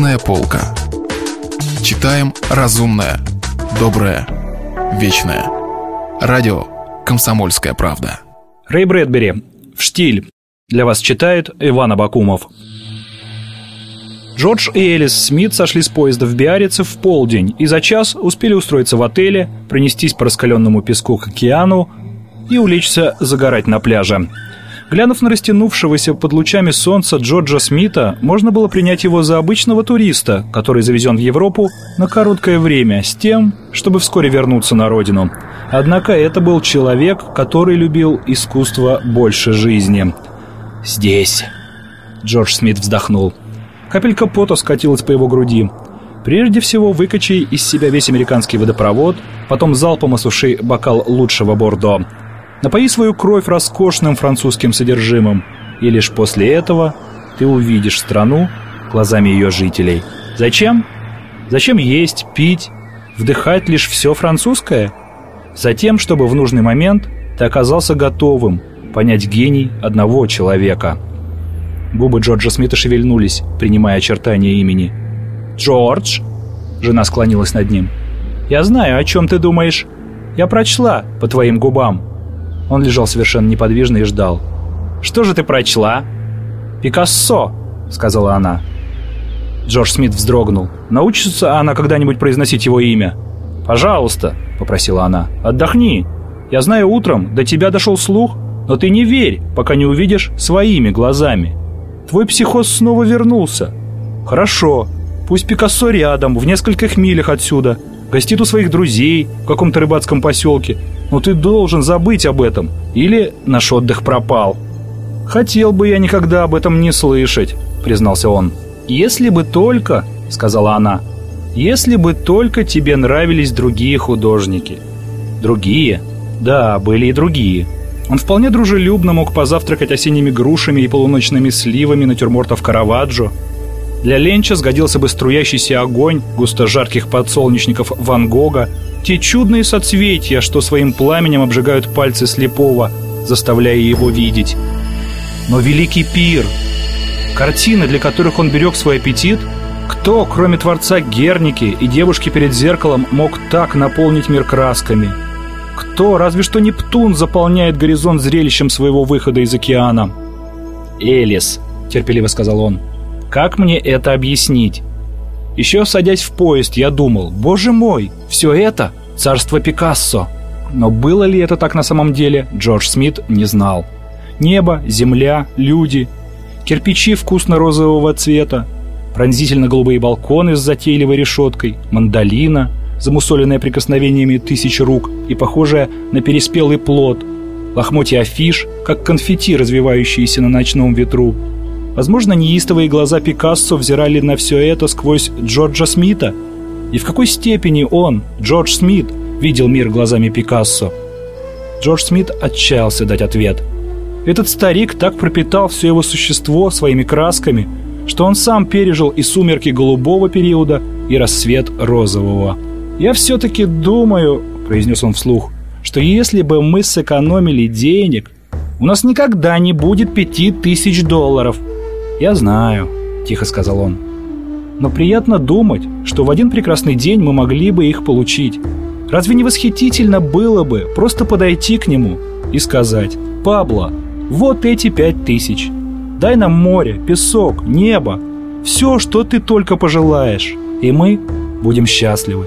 Книжная полка. Читаем разумное, доброе, вечное. Радио «Комсомольская правда». Рэй Брэдбери. В штиль. Для вас читает Иван Абакумов. Джордж и Элис Смит сошли с поезда в Биарице в полдень и за час успели устроиться в отеле, пронестись по раскаленному песку к океану и улечься загорать на пляже. Глянув на растянувшегося под лучами солнца Джорджа Смита, можно было принять его за обычного туриста, который завезен в Европу на короткое время с тем, чтобы вскоре вернуться на родину. Однако это был человек, который любил искусство больше жизни. «Здесь», — Джордж Смит вздохнул. Капелька пота скатилась по его груди. Прежде всего, выкачай из себя весь американский водопровод, потом залпом осуши бокал лучшего бордо. Напои свою кровь роскошным французским содержимым, и лишь после этого ты увидишь страну глазами ее жителей. Зачем? Зачем есть, пить, вдыхать лишь все французское? Затем, чтобы в нужный момент ты оказался готовым понять гений одного человека. Губы Джорджа Смита шевельнулись, принимая очертания имени. «Джордж!» Жена склонилась над ним. «Я знаю, о чем ты думаешь. Я прочла по твоим губам. Он лежал совершенно неподвижно и ждал. «Что же ты прочла?» «Пикассо», — сказала она. Джордж Смит вздрогнул. «Научится она когда-нибудь произносить его имя?» «Пожалуйста», — попросила она, — «отдохни. Я знаю, утром до тебя дошел слух, но ты не верь, пока не увидишь своими глазами. Твой психоз снова вернулся. Хорошо, пусть Пикассо рядом, в нескольких милях отсюда, гостит у своих друзей в каком-то рыбацком поселке, но ты должен забыть об этом, или наш отдых пропал». «Хотел бы я никогда об этом не слышать», — признался он. «Если бы только», — сказала она, — «если бы только тебе нравились другие художники». «Другие?» Да, были и другие. Он вполне дружелюбно мог позавтракать осенними грушами и полуночными сливами натюрмортов Караваджо. Для Ленча сгодился бы струящийся огонь густо жарких подсолнечников Ван Гога, те чудные соцветия, что своим пламенем обжигают пальцы слепого, заставляя его видеть. Но великий пир, картины, для которых он берег свой аппетит, кто, кроме творца Герники и девушки перед зеркалом, мог так наполнить мир красками? Кто, разве что Нептун, заполняет горизонт зрелищем своего выхода из океана? «Элис», — терпеливо сказал он, — «как мне это объяснить?» Еще садясь в поезд, я думал, боже мой, все это царство Пикассо. Но было ли это так на самом деле, Джордж Смит не знал. Небо, земля, люди, кирпичи вкусно-розового цвета, пронзительно-голубые балконы с затейливой решеткой, мандолина, замусоленная прикосновениями тысяч рук и похожая на переспелый плод, лохмотья афиш, как конфетти, развивающиеся на ночном ветру, Возможно, неистовые глаза Пикассо взирали на все это сквозь Джорджа Смита. И в какой степени он, Джордж Смит, видел мир глазами Пикассо? Джордж Смит отчаялся дать ответ. Этот старик так пропитал все его существо своими красками, что он сам пережил и сумерки голубого периода, и рассвет розового. «Я все-таки думаю», — произнес он вслух, «что если бы мы сэкономили денег, у нас никогда не будет пяти тысяч долларов, «Я знаю», — тихо сказал он. «Но приятно думать, что в один прекрасный день мы могли бы их получить. Разве не восхитительно было бы просто подойти к нему и сказать, «Пабло, вот эти пять тысяч. Дай нам море, песок, небо, все, что ты только пожелаешь, и мы будем счастливы».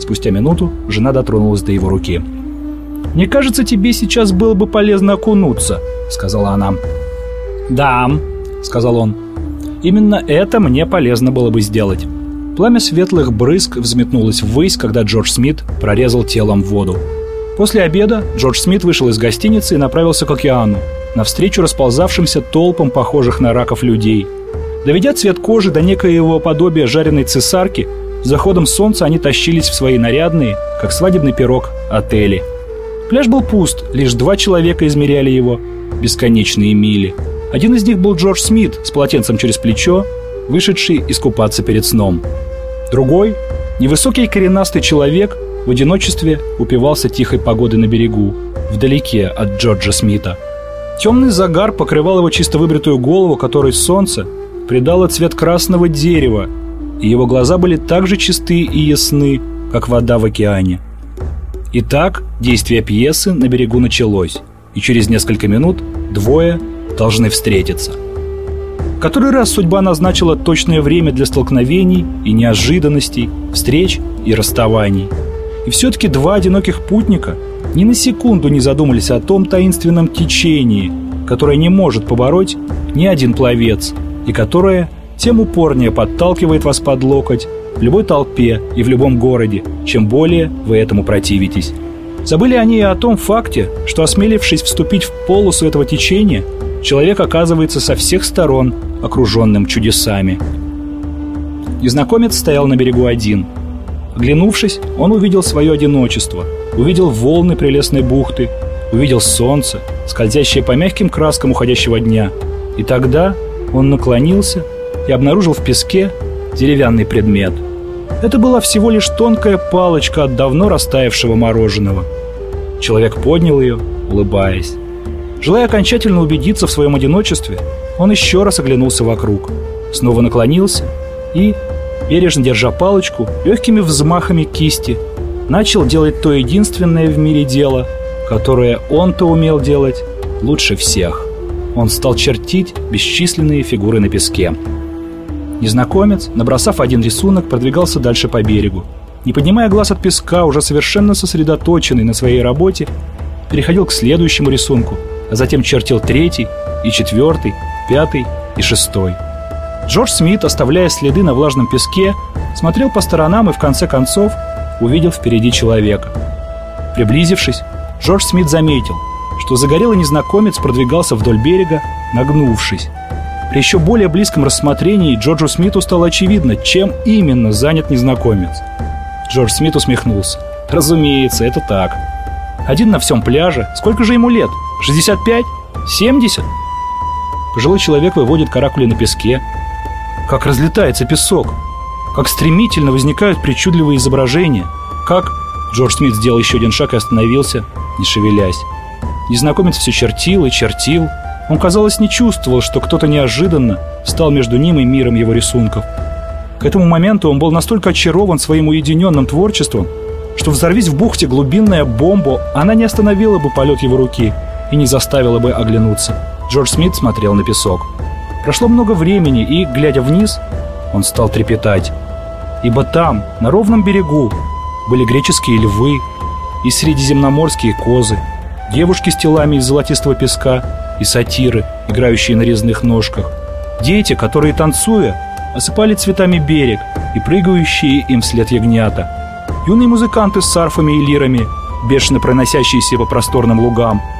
Спустя минуту жена дотронулась до его руки. «Мне кажется, тебе сейчас было бы полезно окунуться», — сказала она. «Да», — сказал он. «Именно это мне полезно было бы сделать». Пламя светлых брызг взметнулось ввысь, когда Джордж Смит прорезал телом воду. После обеда Джордж Смит вышел из гостиницы и направился к океану, навстречу расползавшимся толпам похожих на раков людей. Доведя цвет кожи до некоего подобия жареной цесарки, заходом солнца они тащились в свои нарядные, как свадебный пирог, отели. Пляж был пуст, лишь два человека измеряли его, бесконечные мили – один из них был Джордж Смит с полотенцем через плечо, вышедший искупаться перед сном. Другой, невысокий коренастый человек, в одиночестве упивался тихой погодой на берегу, вдалеке от Джорджа Смита. Темный загар покрывал его чисто выбритую голову, которой солнце придало цвет красного дерева и его глаза были так же чисты и ясны, как вода в океане. Итак, действие пьесы на берегу началось, и через несколько минут двое должны встретиться. Который раз судьба назначила точное время для столкновений и неожиданностей, встреч и расставаний. И все-таки два одиноких путника ни на секунду не задумались о том таинственном течении, которое не может побороть ни один пловец, и которое тем упорнее подталкивает вас под локоть в любой толпе и в любом городе, чем более вы этому противитесь. Забыли они и о том факте, что осмелившись вступить в полосу этого течения, человек оказывается со всех сторон окруженным чудесами. Незнакомец стоял на берегу один. Оглянувшись, он увидел свое одиночество, увидел волны прелестной бухты, увидел солнце, скользящее по мягким краскам уходящего дня. И тогда он наклонился и обнаружил в песке деревянный предмет. Это была всего лишь тонкая палочка от давно растаявшего мороженого. Человек поднял ее, улыбаясь. Желая окончательно убедиться в своем одиночестве, он еще раз оглянулся вокруг, снова наклонился и, бережно держа палочку, легкими взмахами кисти, начал делать то единственное в мире дело, которое он-то умел делать лучше всех. Он стал чертить бесчисленные фигуры на песке. Незнакомец, набросав один рисунок, продвигался дальше по берегу. Не поднимая глаз от песка, уже совершенно сосредоточенный на своей работе, переходил к следующему рисунку, а затем чертил третий и четвертый, пятый и шестой. Джордж Смит, оставляя следы на влажном песке, смотрел по сторонам и в конце концов увидел впереди человека. Приблизившись, Джордж Смит заметил, что загорелый незнакомец продвигался вдоль берега, нагнувшись. При еще более близком рассмотрении Джорджу Смиту стало очевидно, чем именно занят незнакомец. Джордж Смит усмехнулся. Разумеется, это так. Один на всем пляже. Сколько же ему лет? 65? 70? Пожилой человек выводит каракули на песке. Как разлетается песок. Как стремительно возникают причудливые изображения. Как... Джордж Смит сделал еще один шаг и остановился, не шевелясь. Незнакомец все чертил и чертил, он, казалось, не чувствовал, что кто-то неожиданно стал между ним и миром его рисунков. К этому моменту он был настолько очарован своим уединенным творчеством, что взорвись в бухте глубинная бомба, она не остановила бы полет его руки и не заставила бы оглянуться. Джордж Смит смотрел на песок. Прошло много времени, и, глядя вниз, он стал трепетать. Ибо там, на ровном берегу, были греческие львы и средиземноморские козы, девушки с телами из золотистого песка и сатиры, играющие на резных ножках. Дети, которые, танцуя, осыпали цветами берег и прыгающие им вслед ягнята. Юные музыканты с сарфами и лирами, бешено проносящиеся по просторным лугам,